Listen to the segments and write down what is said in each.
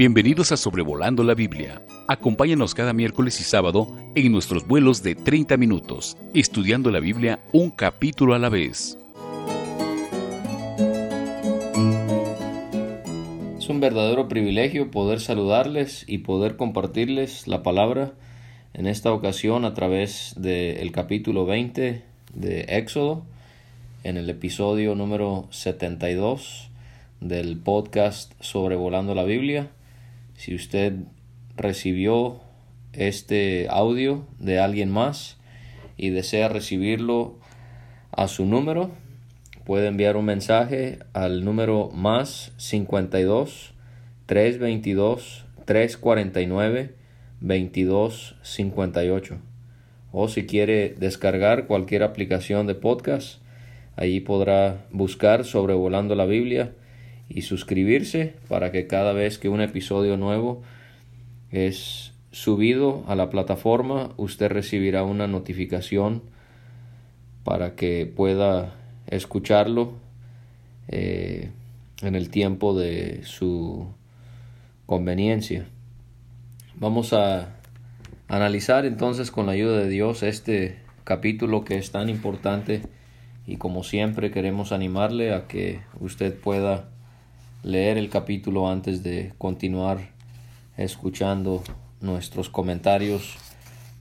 Bienvenidos a Sobrevolando la Biblia. Acompáñanos cada miércoles y sábado en nuestros vuelos de 30 minutos, estudiando la Biblia un capítulo a la vez. Es un verdadero privilegio poder saludarles y poder compartirles la palabra en esta ocasión a través del capítulo 20 de Éxodo, en el episodio número 72 del podcast Sobrevolando la Biblia. Si usted recibió este audio de alguien más y desea recibirlo a su número, puede enviar un mensaje al número más 52 322 349 2258. O si quiere descargar cualquier aplicación de podcast, allí podrá buscar sobrevolando la Biblia y suscribirse para que cada vez que un episodio nuevo es subido a la plataforma, usted recibirá una notificación para que pueda escucharlo eh, en el tiempo de su conveniencia. Vamos a analizar entonces con la ayuda de Dios este capítulo que es tan importante y como siempre queremos animarle a que usted pueda leer el capítulo antes de continuar escuchando nuestros comentarios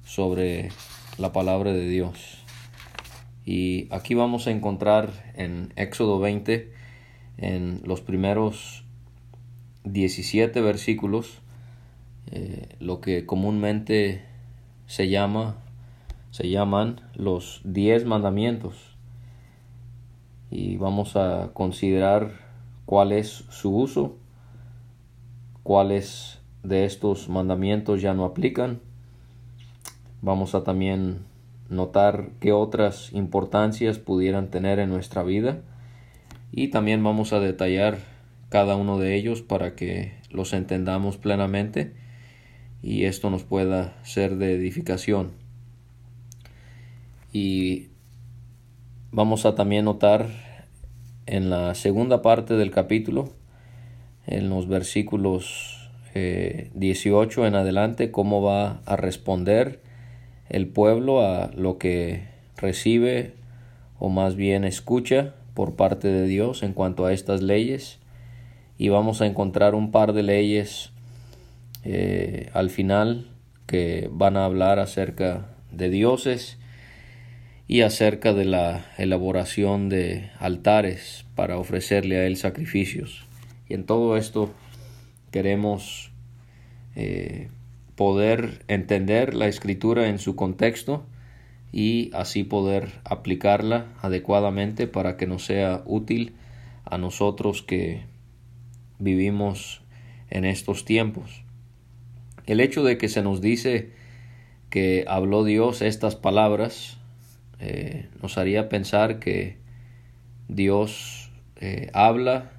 sobre la palabra de Dios. Y aquí vamos a encontrar en Éxodo 20, en los primeros 17 versículos, eh, lo que comúnmente se llama se llaman los 10 mandamientos y vamos a considerar cuál es su uso, cuáles de estos mandamientos ya no aplican. Vamos a también notar qué otras importancias pudieran tener en nuestra vida y también vamos a detallar cada uno de ellos para que los entendamos plenamente y esto nos pueda ser de edificación. Y vamos a también notar en la segunda parte del capítulo, en los versículos 18 eh, en adelante, cómo va a responder el pueblo a lo que recibe o más bien escucha por parte de Dios en cuanto a estas leyes. Y vamos a encontrar un par de leyes eh, al final que van a hablar acerca de dioses y acerca de la elaboración de altares para ofrecerle a Él sacrificios. Y en todo esto queremos eh, poder entender la escritura en su contexto y así poder aplicarla adecuadamente para que nos sea útil a nosotros que vivimos en estos tiempos. El hecho de que se nos dice que habló Dios estas palabras eh, nos haría pensar que Dios eh, habla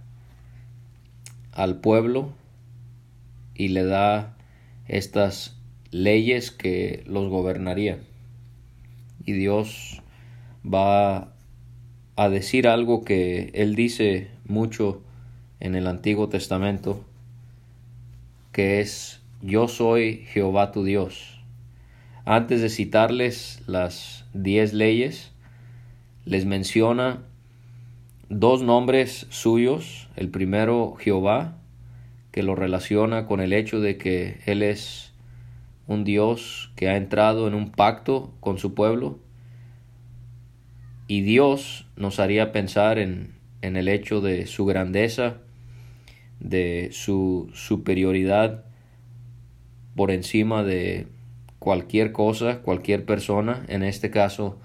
al pueblo y le da estas leyes que los gobernarían. Y Dios va a decir algo que Él dice mucho en el Antiguo Testamento, que es yo soy Jehová tu Dios. Antes de citarles las diez leyes, les menciona dos nombres suyos. El primero, Jehová, que lo relaciona con el hecho de que Él es un Dios que ha entrado en un pacto con su pueblo. Y Dios nos haría pensar en, en el hecho de su grandeza, de su superioridad por encima de cualquier cosa, cualquier persona, en este caso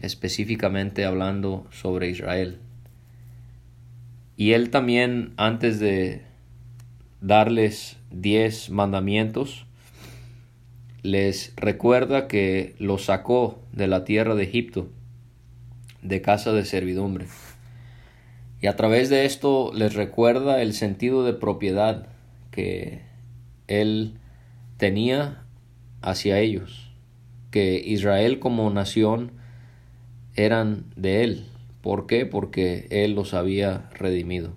específicamente hablando sobre Israel. Y él también, antes de darles diez mandamientos, les recuerda que los sacó de la tierra de Egipto, de casa de servidumbre. Y a través de esto les recuerda el sentido de propiedad que él tenía hacia ellos, que Israel como nación eran de él. ¿Por qué? Porque él los había redimido.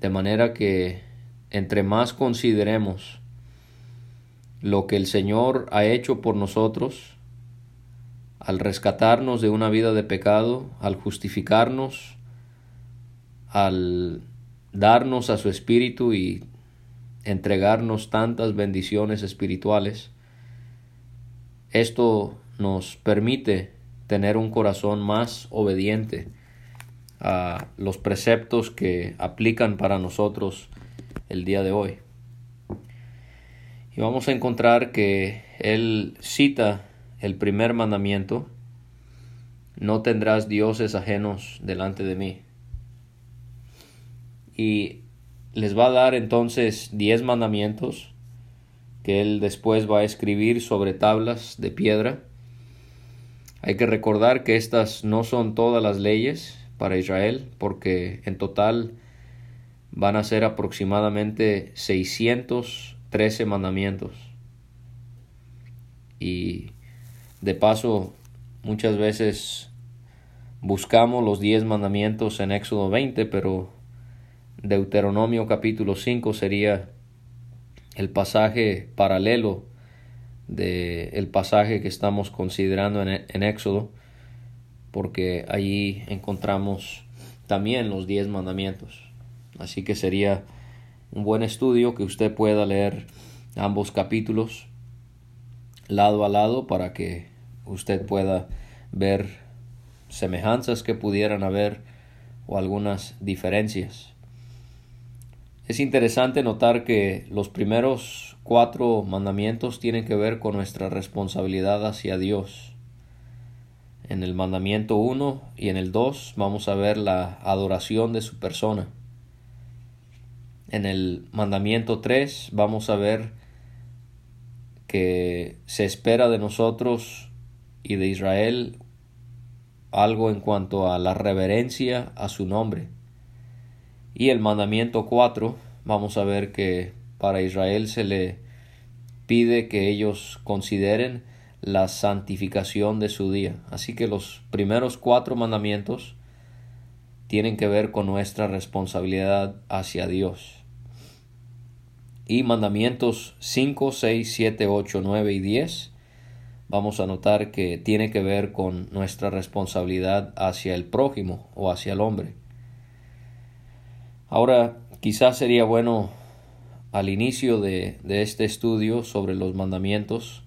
De manera que entre más consideremos lo que el Señor ha hecho por nosotros, al rescatarnos de una vida de pecado, al justificarnos, al darnos a su Espíritu y entregarnos tantas bendiciones espirituales, esto nos permite tener un corazón más obediente a los preceptos que aplican para nosotros el día de hoy. Y vamos a encontrar que él cita el primer mandamiento, no tendrás dioses ajenos delante de mí. Y les va a dar entonces diez mandamientos que él después va a escribir sobre tablas de piedra. Hay que recordar que estas no son todas las leyes para Israel, porque en total van a ser aproximadamente 613 mandamientos. Y de paso, muchas veces buscamos los 10 mandamientos en Éxodo 20, pero Deuteronomio capítulo 5 sería el pasaje paralelo del el pasaje que estamos considerando en, en Éxodo, porque allí encontramos también los 10 mandamientos. Así que sería un buen estudio que usted pueda leer ambos capítulos lado a lado para que usted pueda ver semejanzas que pudieran haber o algunas diferencias. Es interesante notar que los primeros cuatro mandamientos tienen que ver con nuestra responsabilidad hacia Dios. En el mandamiento 1 y en el 2 vamos a ver la adoración de su persona. En el mandamiento 3 vamos a ver que se espera de nosotros y de Israel algo en cuanto a la reverencia a su nombre. Y el mandamiento 4 vamos a ver que para Israel se le pide que ellos consideren la santificación de su día. Así que los primeros cuatro mandamientos tienen que ver con nuestra responsabilidad hacia Dios y mandamientos 5, 6, 7, 8, 9 y 10, vamos a notar que tiene que ver con nuestra responsabilidad hacia el prójimo o hacia el hombre. Ahora, quizás sería bueno al inicio de, este estudio sobre los mandamientos,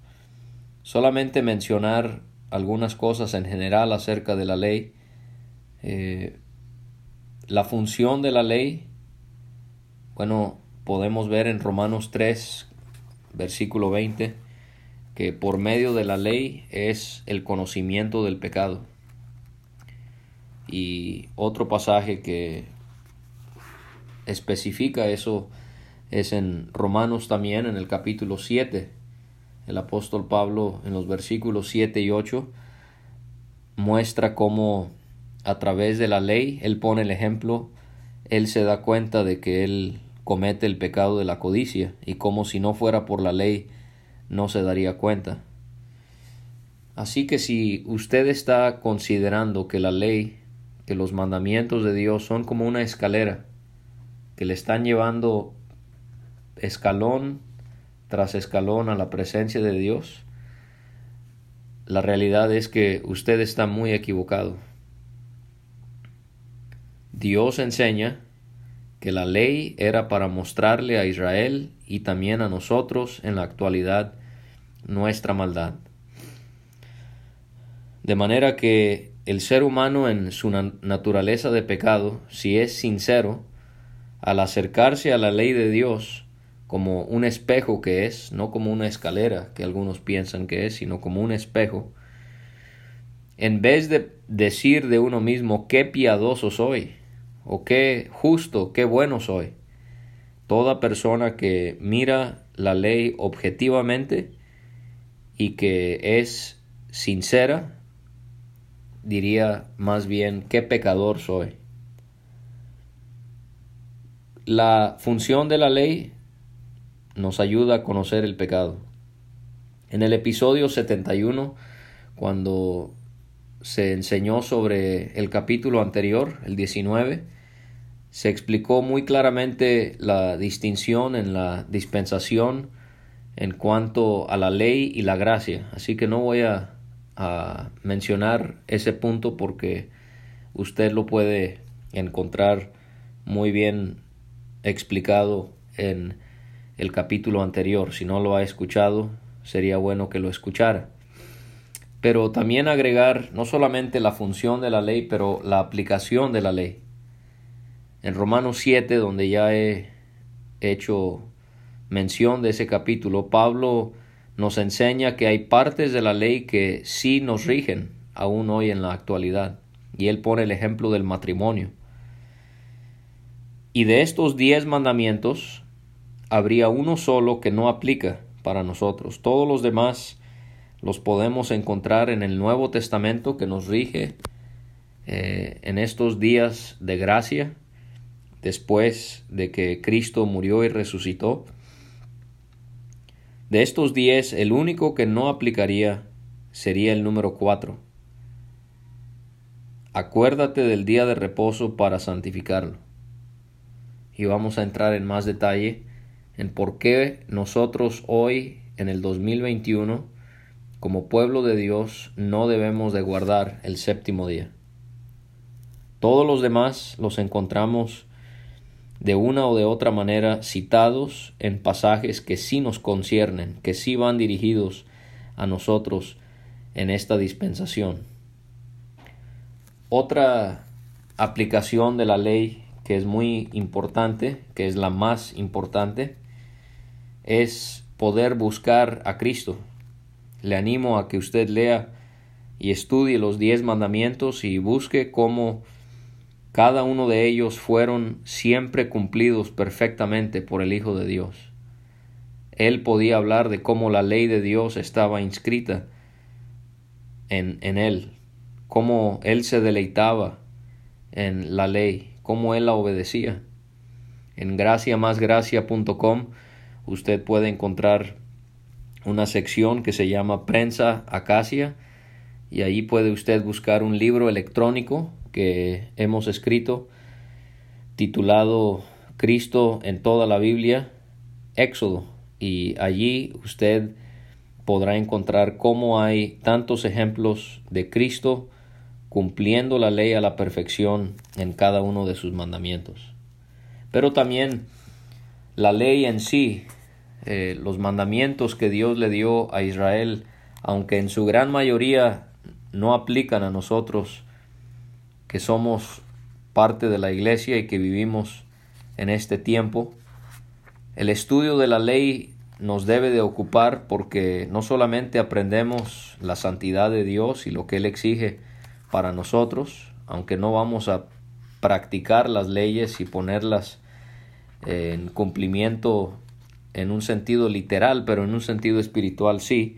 solamente mencionar algunas cosas en general acerca de la ley. Eh, la función de la ley, bueno, podemos ver en Romanos 3, versículo 20, que por medio de la ley es el conocimiento del pecado. Y otro pasaje que especifica eso es en Romanos también, en el capítulo 7. El apóstol Pablo en los versículos 7 y 8 muestra cómo a través de la ley él pone el ejemplo, él se da cuenta de que él comete el pecado de la codicia y como si no fuera por la ley no se daría cuenta. Así que si usted está considerando que la ley, que los mandamientos de Dios son como una escalera, que le están llevando escalón tras escalón a la presencia de Dios, la realidad es que usted está muy equivocado. Dios enseña que la ley era para mostrarle a Israel y también a nosotros en la actualidad nuestra maldad. De manera que el ser humano en su naturaleza de pecado, si es sincero, al acercarse a la ley de Dios como un espejo que es, no como una escalera que algunos piensan que es, sino como un espejo, en vez de decir de uno mismo qué piadoso soy, o qué justo, qué bueno soy. Toda persona que mira la ley objetivamente y que es sincera, diría más bien qué pecador soy. La función de la ley nos ayuda a conocer el pecado. En el episodio 71, cuando se enseñó sobre el capítulo anterior, el 19, se explicó muy claramente la distinción en la dispensación en cuanto a la ley y la gracia. Así que no voy a, mencionar ese punto porque usted lo puede encontrar muy bien explicado en el capítulo anterior. Si no lo ha escuchado, sería bueno que lo escuchara. Pero también agregar no solamente la función de la ley, pero la aplicación de la ley. En Romanos 7, donde ya he hecho mención de ese capítulo, Pablo nos enseña que hay partes de la ley que sí nos rigen aún hoy en la actualidad. Y él pone el ejemplo del matrimonio. Y de estos diez mandamientos habría uno solo que no aplica para nosotros. Todos los demás los podemos encontrar en el Nuevo Testamento que nos rige eh, en estos días de gracia después de que Cristo murió y resucitó. De estos diez, el único que no aplicaría sería el número cuatro. Acuérdate del día de reposo para santificarlo. Y vamos a entrar en más detalle en por qué nosotros hoy, en el 2021, como pueblo de Dios, no debemos de guardar el séptimo día. Todos los demás los encontramos de una o de otra manera citados en pasajes que sí nos conciernen, que sí van dirigidos a nosotros en esta dispensación. Otra aplicación de la ley que es muy importante, que es la más importante, es poder buscar a Cristo. Le animo a que usted lea y estudie los diez mandamientos y busque cómo cada uno de ellos fueron siempre cumplidos perfectamente por el Hijo de Dios. Él podía hablar de cómo la ley de Dios estaba inscrita en, en él, cómo él se deleitaba en la ley, cómo él la obedecía. En graciamasgracia.com usted puede encontrar una sección que se llama Prensa Acacia y ahí puede usted buscar un libro electrónico que hemos escrito titulado Cristo en toda la Biblia, Éxodo, y allí usted podrá encontrar cómo hay tantos ejemplos de Cristo cumpliendo la ley a la perfección en cada uno de sus mandamientos. Pero también la ley en sí, eh, los mandamientos que Dios le dio a Israel, aunque en su gran mayoría no aplican a nosotros, que somos parte de la iglesia y que vivimos en este tiempo, el estudio de la ley nos debe de ocupar porque no solamente aprendemos la santidad de Dios y lo que Él exige para nosotros, aunque no vamos a practicar las leyes y ponerlas en cumplimiento en un sentido literal, pero en un sentido espiritual sí,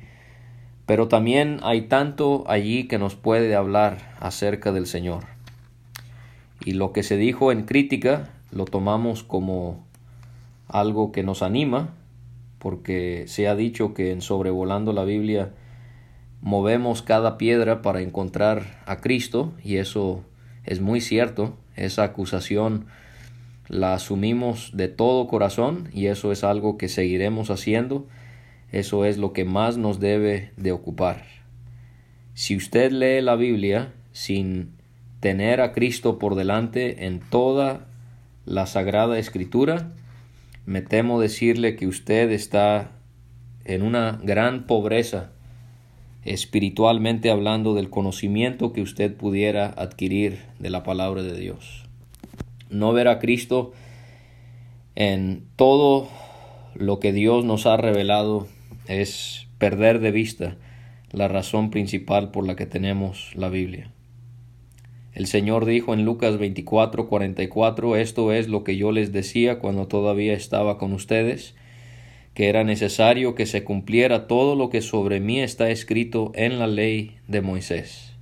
pero también hay tanto allí que nos puede hablar acerca del Señor. Y lo que se dijo en crítica lo tomamos como algo que nos anima, porque se ha dicho que en sobrevolando la Biblia movemos cada piedra para encontrar a Cristo, y eso es muy cierto, esa acusación la asumimos de todo corazón y eso es algo que seguiremos haciendo, eso es lo que más nos debe de ocupar. Si usted lee la Biblia sin tener a Cristo por delante en toda la Sagrada Escritura, me temo decirle que usted está en una gran pobreza espiritualmente hablando del conocimiento que usted pudiera adquirir de la palabra de Dios. No ver a Cristo en todo lo que Dios nos ha revelado es perder de vista la razón principal por la que tenemos la Biblia. El Señor dijo en Lucas 24, 44, esto es lo que yo les decía cuando todavía estaba con ustedes, que era necesario que se cumpliera todo lo que sobre mí está escrito en la ley de Moisés.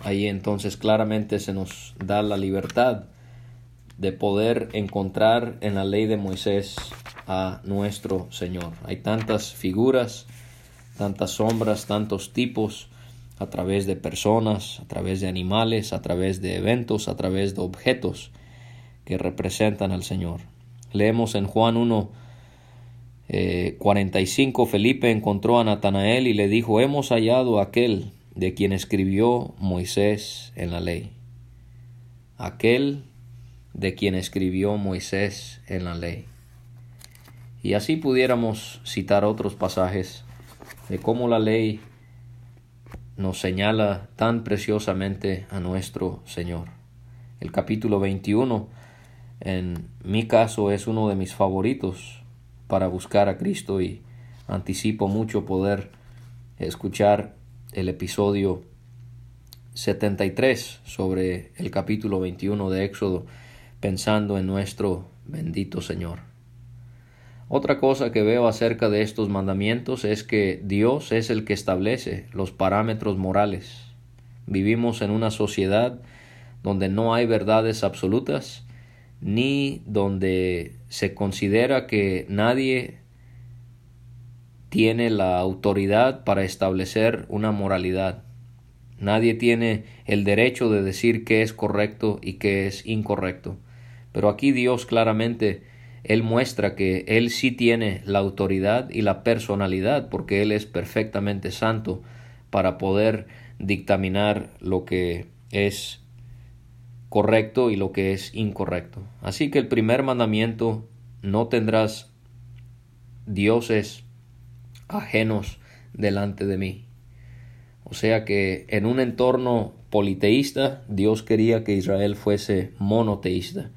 Ahí entonces claramente se nos da la libertad de poder encontrar en la ley de Moisés a nuestro Señor. Hay tantas figuras, tantas sombras, tantos tipos a través de personas, a través de animales, a través de eventos, a través de objetos que representan al Señor. Leemos en Juan 1, 45, eh, Felipe encontró a Natanael y le dijo, hemos hallado a aquel de quien escribió Moisés en la ley. Aquel de quien escribió Moisés en la ley. Y así pudiéramos citar otros pasajes de cómo la ley nos señala tan preciosamente a nuestro Señor. El capítulo 21, en mi caso, es uno de mis favoritos para buscar a Cristo y anticipo mucho poder escuchar el episodio 73 sobre el capítulo 21 de Éxodo pensando en nuestro bendito Señor. Otra cosa que veo acerca de estos mandamientos es que Dios es el que establece los parámetros morales. Vivimos en una sociedad donde no hay verdades absolutas, ni donde se considera que nadie tiene la autoridad para establecer una moralidad. Nadie tiene el derecho de decir qué es correcto y qué es incorrecto. Pero aquí Dios claramente, Él muestra que Él sí tiene la autoridad y la personalidad, porque Él es perfectamente santo para poder dictaminar lo que es correcto y lo que es incorrecto. Así que el primer mandamiento, no tendrás dioses ajenos delante de mí. O sea que en un entorno politeísta, Dios quería que Israel fuese monoteísta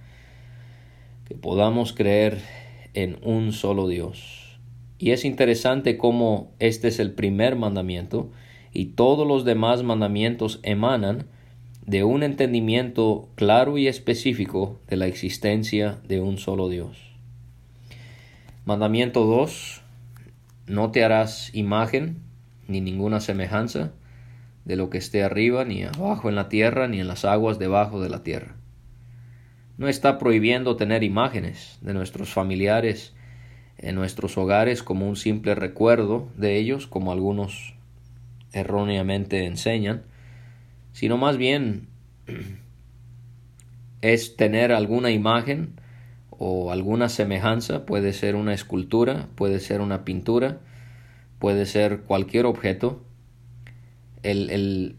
que podamos creer en un solo Dios. Y es interesante cómo este es el primer mandamiento y todos los demás mandamientos emanan de un entendimiento claro y específico de la existencia de un solo Dios. Mandamiento 2. No te harás imagen ni ninguna semejanza de lo que esté arriba, ni abajo en la tierra, ni en las aguas debajo de la tierra no está prohibiendo tener imágenes de nuestros familiares en nuestros hogares como un simple recuerdo de ellos, como algunos erróneamente enseñan, sino más bien es tener alguna imagen o alguna semejanza, puede ser una escultura, puede ser una pintura, puede ser cualquier objeto. El, el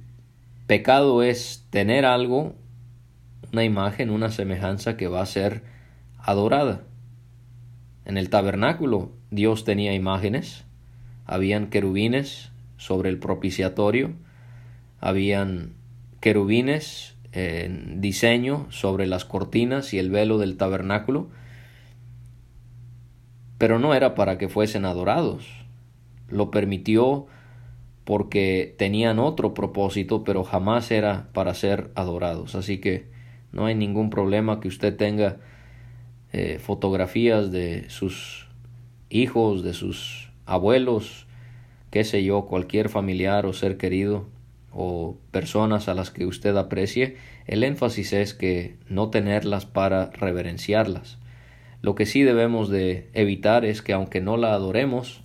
pecado es tener algo una imagen, una semejanza que va a ser adorada. En el tabernáculo Dios tenía imágenes, habían querubines sobre el propiciatorio, habían querubines en diseño sobre las cortinas y el velo del tabernáculo, pero no era para que fuesen adorados. Lo permitió porque tenían otro propósito, pero jamás era para ser adorados. Así que no hay ningún problema que usted tenga eh, fotografías de sus hijos, de sus abuelos, qué sé yo, cualquier familiar o ser querido o personas a las que usted aprecie, el énfasis es que no tenerlas para reverenciarlas. Lo que sí debemos de evitar es que aunque no la adoremos,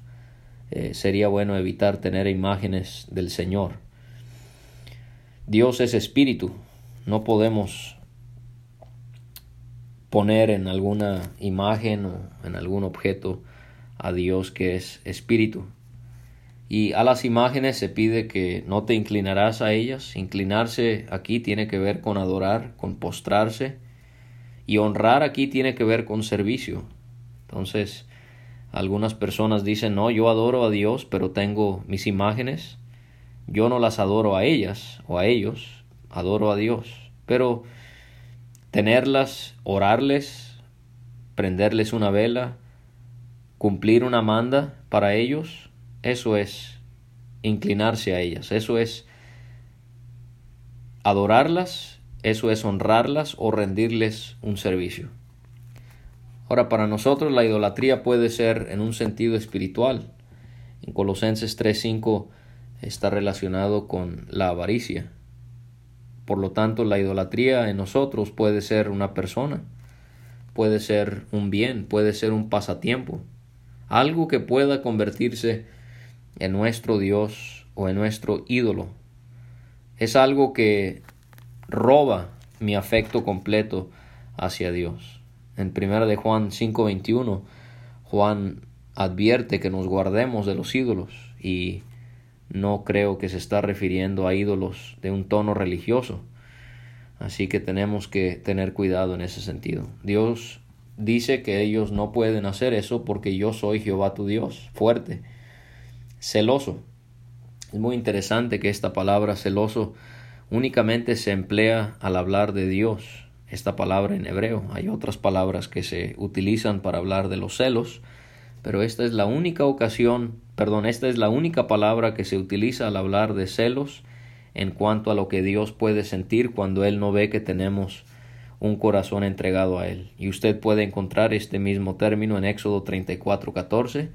eh, sería bueno evitar tener imágenes del Señor. Dios es espíritu, no podemos poner en alguna imagen o en algún objeto a Dios que es espíritu. Y a las imágenes se pide que no te inclinarás a ellas. Inclinarse aquí tiene que ver con adorar, con postrarse. Y honrar aquí tiene que ver con servicio. Entonces, algunas personas dicen, no, yo adoro a Dios, pero tengo mis imágenes. Yo no las adoro a ellas o a ellos, adoro a Dios. Pero tenerlas, orarles, prenderles una vela, cumplir una manda para ellos, eso es inclinarse a ellas, eso es adorarlas, eso es honrarlas o rendirles un servicio. Ahora, para nosotros la idolatría puede ser en un sentido espiritual. En Colosenses 3.5 está relacionado con la avaricia. Por lo tanto, la idolatría en nosotros puede ser una persona, puede ser un bien, puede ser un pasatiempo, algo que pueda convertirse en nuestro Dios o en nuestro ídolo. Es algo que roba mi afecto completo hacia Dios. En 1 de Juan 5:21, Juan advierte que nos guardemos de los ídolos y no creo que se está refiriendo a ídolos de un tono religioso. Así que tenemos que tener cuidado en ese sentido. Dios dice que ellos no pueden hacer eso porque yo soy Jehová tu Dios, fuerte, celoso. Es muy interesante que esta palabra celoso únicamente se emplea al hablar de Dios, esta palabra en hebreo. Hay otras palabras que se utilizan para hablar de los celos, pero esta es la única ocasión, perdón, esta es la única palabra que se utiliza al hablar de celos en cuanto a lo que Dios puede sentir cuando Él no ve que tenemos un corazón entregado a Él. Y usted puede encontrar este mismo término en Éxodo 34:14,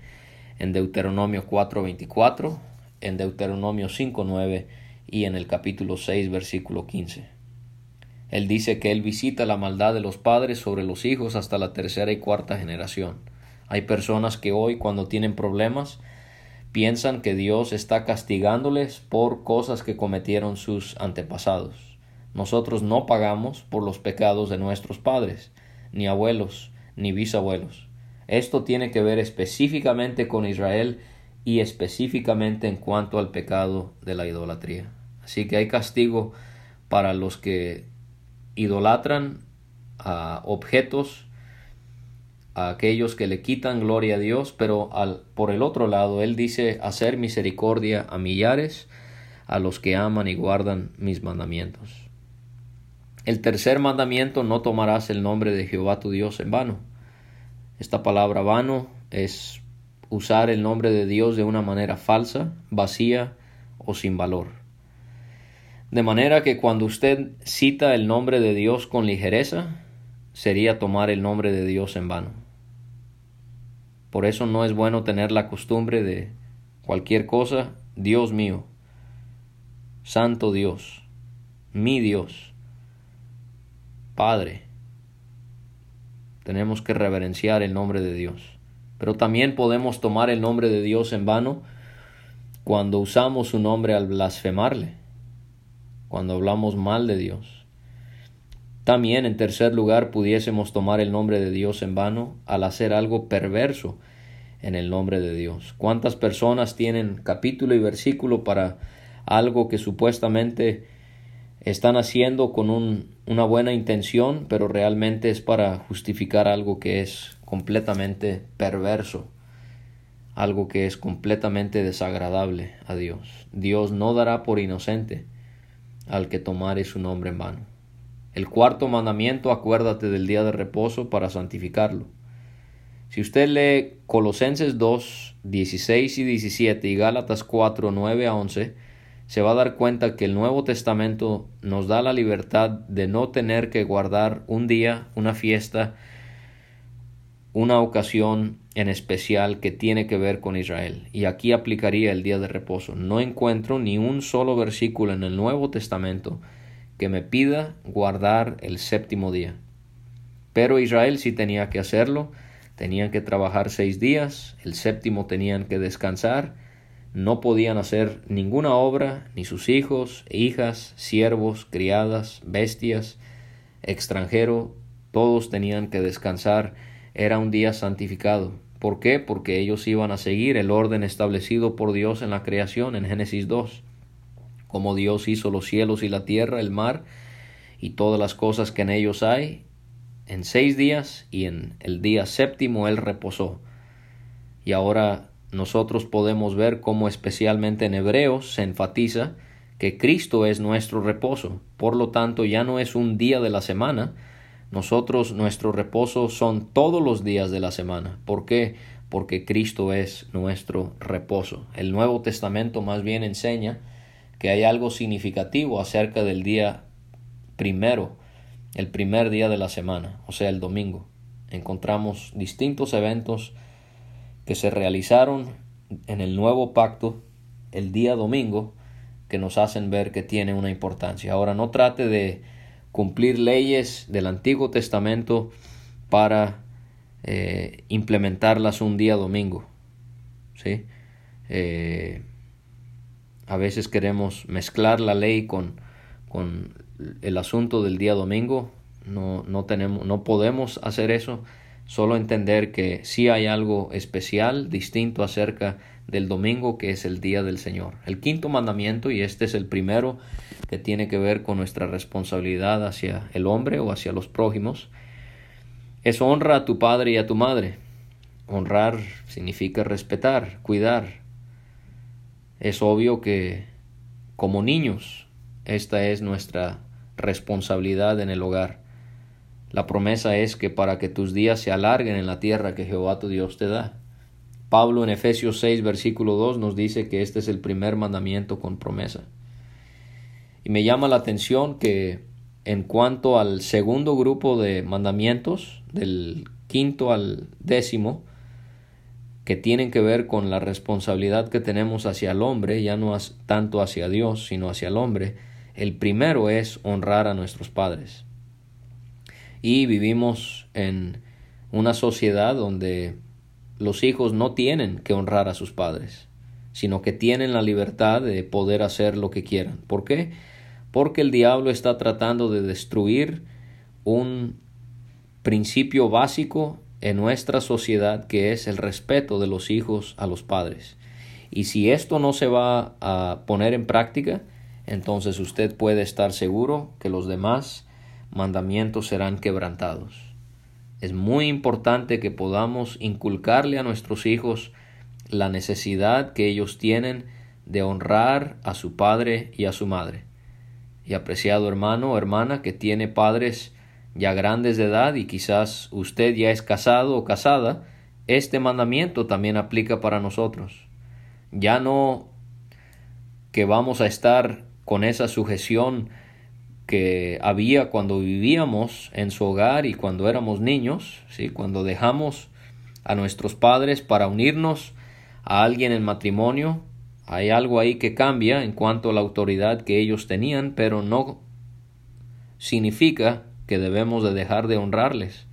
en Deuteronomio 4:24, en Deuteronomio 5:9 y en el capítulo 6, versículo 15. Él dice que Él visita la maldad de los padres sobre los hijos hasta la tercera y cuarta generación. Hay personas que hoy cuando tienen problemas piensan que Dios está castigándoles por cosas que cometieron sus antepasados. Nosotros no pagamos por los pecados de nuestros padres, ni abuelos, ni bisabuelos. Esto tiene que ver específicamente con Israel y específicamente en cuanto al pecado de la idolatría. Así que hay castigo para los que idolatran a objetos a aquellos que le quitan gloria a Dios, pero al, por el otro lado, Él dice hacer misericordia a millares, a los que aman y guardan mis mandamientos. El tercer mandamiento, no tomarás el nombre de Jehová tu Dios en vano. Esta palabra vano es usar el nombre de Dios de una manera falsa, vacía o sin valor. De manera que cuando usted cita el nombre de Dios con ligereza, sería tomar el nombre de Dios en vano. Por eso no es bueno tener la costumbre de cualquier cosa, Dios mío, Santo Dios, mi Dios, Padre. Tenemos que reverenciar el nombre de Dios. Pero también podemos tomar el nombre de Dios en vano cuando usamos su nombre al blasfemarle, cuando hablamos mal de Dios. También, en tercer lugar, pudiésemos tomar el nombre de Dios en vano al hacer algo perverso en el nombre de Dios. ¿Cuántas personas tienen capítulo y versículo para algo que supuestamente están haciendo con una buena intención, pero realmente es para justificar algo que es completamente perverso, algo que es completamente desagradable a Dios? Dios no dará por inocente al que tomare su nombre en vano. El cuarto mandamiento, acuérdate del día de reposo para santificarlo. Si usted lee Colosenses 2, 16 y 17 y Gálatas 4, 9 a 11, se va a dar cuenta que el Nuevo Testamento nos da la libertad de no tener que guardar un día, una fiesta, una ocasión en especial que tiene que ver con Israel. Y aquí aplicaría el día de reposo. No encuentro ni un solo versículo en el Nuevo Testamento que me pida guardar el séptimo día. Pero Israel sí tenía que hacerlo, tenían que trabajar seis días, el séptimo tenían que descansar, no podían hacer ninguna obra, ni sus hijos, hijas, siervos, criadas, bestias, extranjero, todos tenían que descansar, era un día santificado. ¿Por qué? Porque ellos iban a seguir el orden establecido por Dios en la creación en Génesis 2 como Dios hizo los cielos y la tierra, el mar y todas las cosas que en ellos hay, en seis días y en el día séptimo Él reposó. Y ahora nosotros podemos ver cómo especialmente en Hebreos se enfatiza que Cristo es nuestro reposo. Por lo tanto, ya no es un día de la semana. Nosotros, nuestro reposo son todos los días de la semana. ¿Por qué? Porque Cristo es nuestro reposo. El Nuevo Testamento más bien enseña que hay algo significativo acerca del día primero, el primer día de la semana, o sea, el domingo. Encontramos distintos eventos que se realizaron en el nuevo pacto el día domingo que nos hacen ver que tiene una importancia. Ahora no trate de cumplir leyes del Antiguo Testamento para eh, implementarlas un día domingo. ¿sí? Eh, A veces queremos mezclar la ley con, con el asunto del día domingo. No, no, tenemos, no podemos hacer eso. Solo entender que sí hay algo especial, distinto acerca del domingo, que es el día del Señor. El quinto mandamiento, y este es el primero que tiene que ver con nuestra responsabilidad hacia el hombre o hacia los prójimos, es honra a tu padre y a tu madre. Honrar significa respetar, cuidar. Es obvio que como niños esta es nuestra responsabilidad en el hogar. La promesa es que para que tus días se alarguen en la tierra que Jehová tu Dios te da. Pablo en Efesios 6 versículo 2 nos dice que este es el primer mandamiento con promesa. Y me llama la atención que en cuanto al segundo grupo de mandamientos, del quinto al décimo, que tienen que ver con la responsabilidad que tenemos hacia el hombre, ya no tanto hacia Dios, sino hacia el hombre, el primero es honrar a nuestros padres. Y vivimos en una sociedad donde los hijos no tienen que honrar a sus padres, sino que tienen la libertad de poder hacer lo que quieran. ¿Por qué? Porque el diablo está tratando de destruir un principio básico en nuestra sociedad que es el respeto de los hijos a los padres. Y si esto no se va a poner en práctica, entonces usted puede estar seguro que los demás mandamientos serán quebrantados. Es muy importante que podamos inculcarle a nuestros hijos la necesidad que ellos tienen de honrar a su padre y a su madre. Y apreciado hermano o hermana que tiene padres ya grandes de edad y quizás usted ya es casado o casada, este mandamiento también aplica para nosotros. Ya no que vamos a estar con esa sujeción que había cuando vivíamos en su hogar y cuando éramos niños, ¿sí? cuando dejamos a nuestros padres para unirnos a alguien en matrimonio, hay algo ahí que cambia en cuanto a la autoridad que ellos tenían, pero no significa que debemos de dejar de honrarles.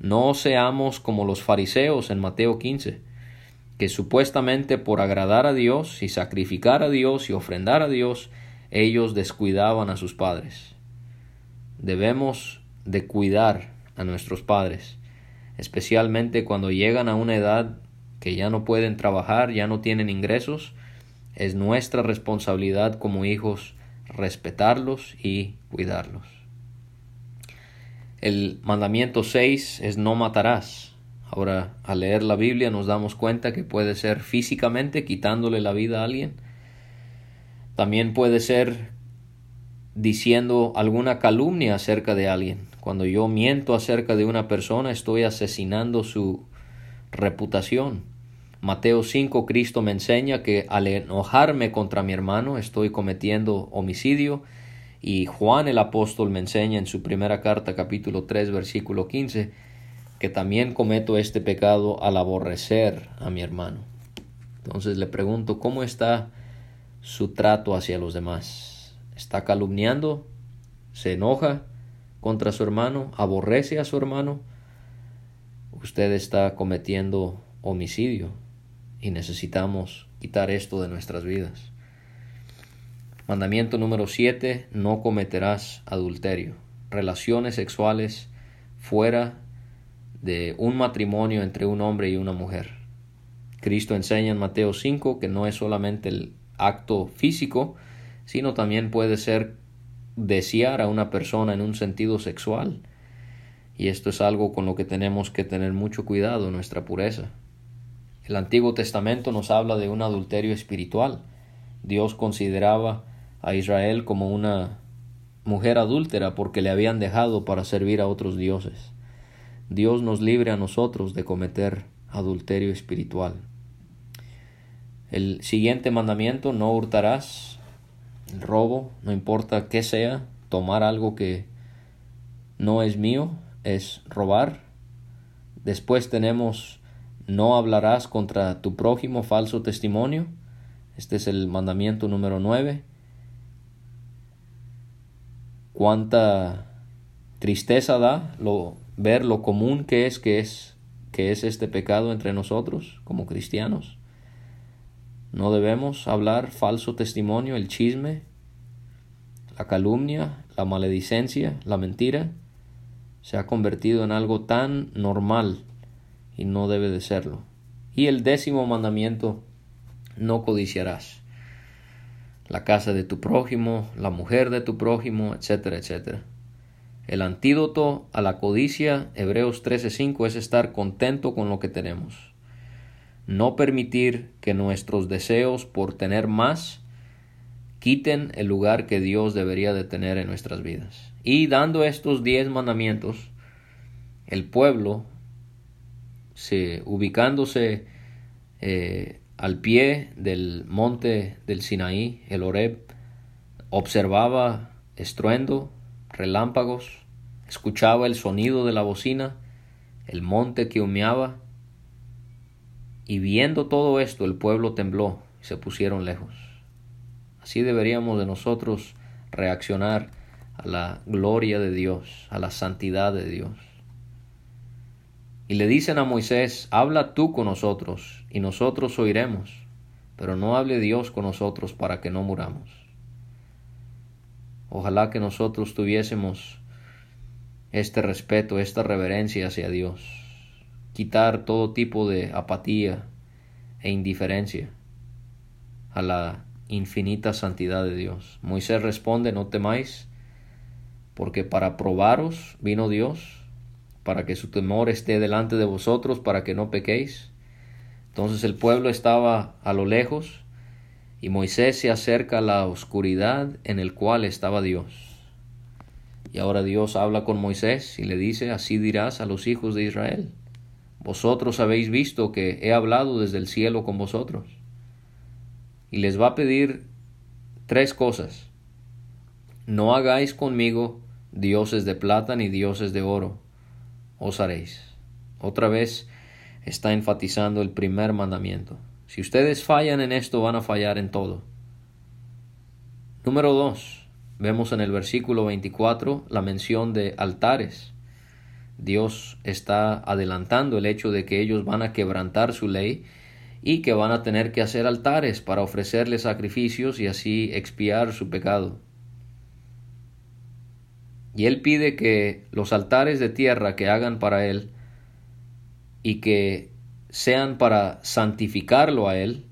No seamos como los fariseos en Mateo 15, que supuestamente por agradar a Dios y sacrificar a Dios y ofrendar a Dios, ellos descuidaban a sus padres. Debemos de cuidar a nuestros padres, especialmente cuando llegan a una edad que ya no pueden trabajar, ya no tienen ingresos, es nuestra responsabilidad como hijos respetarlos y cuidarlos. El mandamiento 6 es no matarás. Ahora, al leer la Biblia nos damos cuenta que puede ser físicamente quitándole la vida a alguien. También puede ser diciendo alguna calumnia acerca de alguien. Cuando yo miento acerca de una persona, estoy asesinando su reputación. Mateo 5, Cristo me enseña que al enojarme contra mi hermano estoy cometiendo homicidio y Juan el apóstol me enseña en su primera carta capítulo 3 versículo 15 que también cometo este pecado al aborrecer a mi hermano. Entonces le pregunto, ¿cómo está su trato hacia los demás? ¿Está calumniando? ¿Se enoja contra su hermano? ¿Aborrece a su hermano? Usted está cometiendo homicidio y necesitamos quitar esto de nuestras vidas. Mandamiento número 7, no cometerás adulterio. Relaciones sexuales fuera de un matrimonio entre un hombre y una mujer. Cristo enseña en Mateo 5 que no es solamente el acto físico, sino también puede ser desear a una persona en un sentido sexual. Y esto es algo con lo que tenemos que tener mucho cuidado, nuestra pureza. El Antiguo Testamento nos habla de un adulterio espiritual. Dios consideraba a Israel como una mujer adúltera porque le habían dejado para servir a otros dioses. Dios nos libre a nosotros de cometer adulterio espiritual. El siguiente mandamiento, no hurtarás, el robo, no importa qué sea, tomar algo que no es mío, es robar. Después tenemos, no hablarás contra tu prójimo falso testimonio. Este es el mandamiento número nueve cuánta tristeza da lo, ver lo común que es que es este pecado entre nosotros como cristianos. No debemos hablar falso testimonio, el chisme, la calumnia, la maledicencia, la mentira. Se ha convertido en algo tan normal y no debe de serlo. Y el décimo mandamiento, no codiciarás la casa de tu prójimo, la mujer de tu prójimo, etcétera, etcétera. El antídoto a la codicia, Hebreos 13:5, es estar contento con lo que tenemos. No permitir que nuestros deseos por tener más quiten el lugar que Dios debería de tener en nuestras vidas. Y dando estos diez mandamientos, el pueblo, se, ubicándose eh, al pie del monte del Sinaí, el Horeb, observaba estruendo, relámpagos, escuchaba el sonido de la bocina, el monte que humeaba, y viendo todo esto el pueblo tembló y se pusieron lejos. Así deberíamos de nosotros reaccionar a la gloria de Dios, a la santidad de Dios. Y le dicen a Moisés, habla tú con nosotros, y nosotros oiremos, pero no hable Dios con nosotros para que no muramos. Ojalá que nosotros tuviésemos este respeto, esta reverencia hacia Dios, quitar todo tipo de apatía e indiferencia a la infinita santidad de Dios. Moisés responde, no temáis, porque para probaros vino Dios para que su temor esté delante de vosotros, para que no pequéis. Entonces el pueblo estaba a lo lejos, y Moisés se acerca a la oscuridad en el cual estaba Dios. Y ahora Dios habla con Moisés y le dice, así dirás a los hijos de Israel, vosotros habéis visto que he hablado desde el cielo con vosotros. Y les va a pedir tres cosas. No hagáis conmigo dioses de plata ni dioses de oro os haréis. Otra vez está enfatizando el primer mandamiento. Si ustedes fallan en esto, van a fallar en todo. Número 2. Vemos en el versículo 24 la mención de altares. Dios está adelantando el hecho de que ellos van a quebrantar su ley y que van a tener que hacer altares para ofrecerle sacrificios y así expiar su pecado. Y él pide que los altares de tierra que hagan para él y que sean para santificarlo a él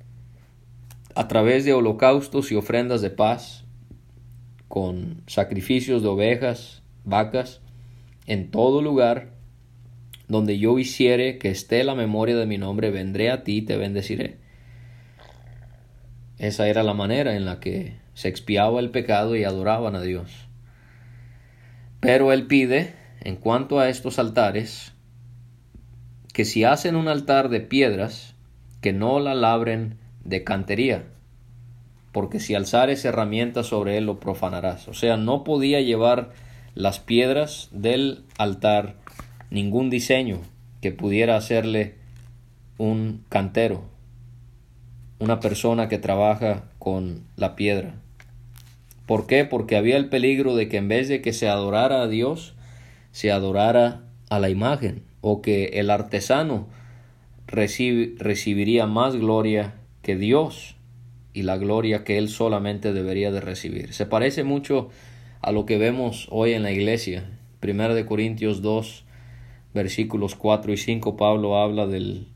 a través de holocaustos y ofrendas de paz, con sacrificios de ovejas, vacas, en todo lugar donde yo hiciere que esté la memoria de mi nombre, vendré a ti y te bendeciré. Esa era la manera en la que se expiaba el pecado y adoraban a Dios. Pero él pide, en cuanto a estos altares, que si hacen un altar de piedras, que no la labren de cantería, porque si alzares herramientas sobre él lo profanarás. O sea, no podía llevar las piedras del altar ningún diseño que pudiera hacerle un cantero, una persona que trabaja con la piedra. ¿Por qué? Porque había el peligro de que en vez de que se adorara a Dios, se adorara a la imagen, o que el artesano recibiría más gloria que Dios y la gloria que él solamente debería de recibir. Se parece mucho a lo que vemos hoy en la iglesia. Primero de Corintios 2, versículos 4 y 5, Pablo habla del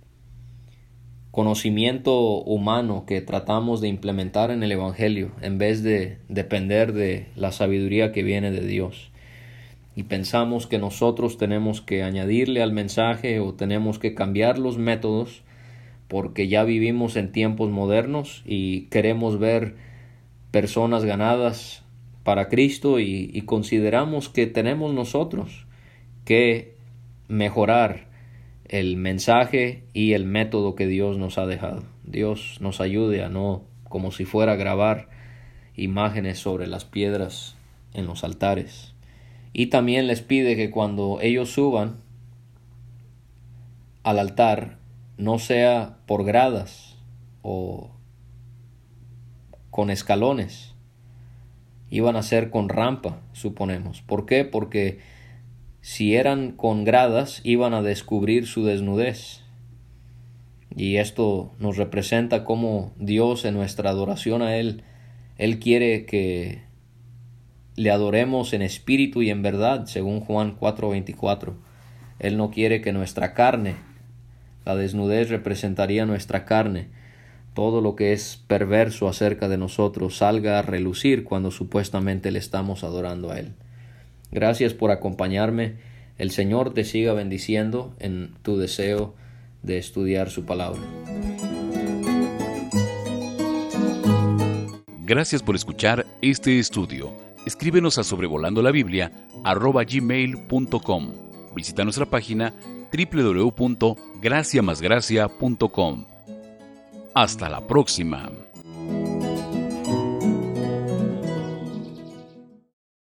conocimiento humano que tratamos de implementar en el Evangelio en vez de depender de la sabiduría que viene de Dios. Y pensamos que nosotros tenemos que añadirle al mensaje o tenemos que cambiar los métodos porque ya vivimos en tiempos modernos y queremos ver personas ganadas para Cristo y, consideramos que tenemos nosotros que mejorar el mensaje y el método que Dios nos ha dejado. Dios nos ayude a no como si fuera a grabar imágenes sobre las piedras en los altares. Y también les pide que cuando ellos suban al altar no sea por gradas o con escalones. Iban a ser con rampa, suponemos. ¿Por qué? Porque si eran con gradas, iban a descubrir su desnudez. Y esto nos representa como Dios en nuestra adoración a Él, Él quiere que le adoremos en espíritu y en verdad, según Juan 4:24. Él no quiere que nuestra carne, la desnudez representaría nuestra carne, todo lo que es perverso acerca de nosotros salga a relucir cuando supuestamente le estamos adorando a Él. Gracias por acompañarme. El Señor te siga bendiciendo en tu deseo de estudiar su palabra. Gracias por escuchar este estudio. Escríbenos a sobrevolando la Biblia gmail.com. Visita nuestra página www.graciamasgracia.com. Hasta la próxima.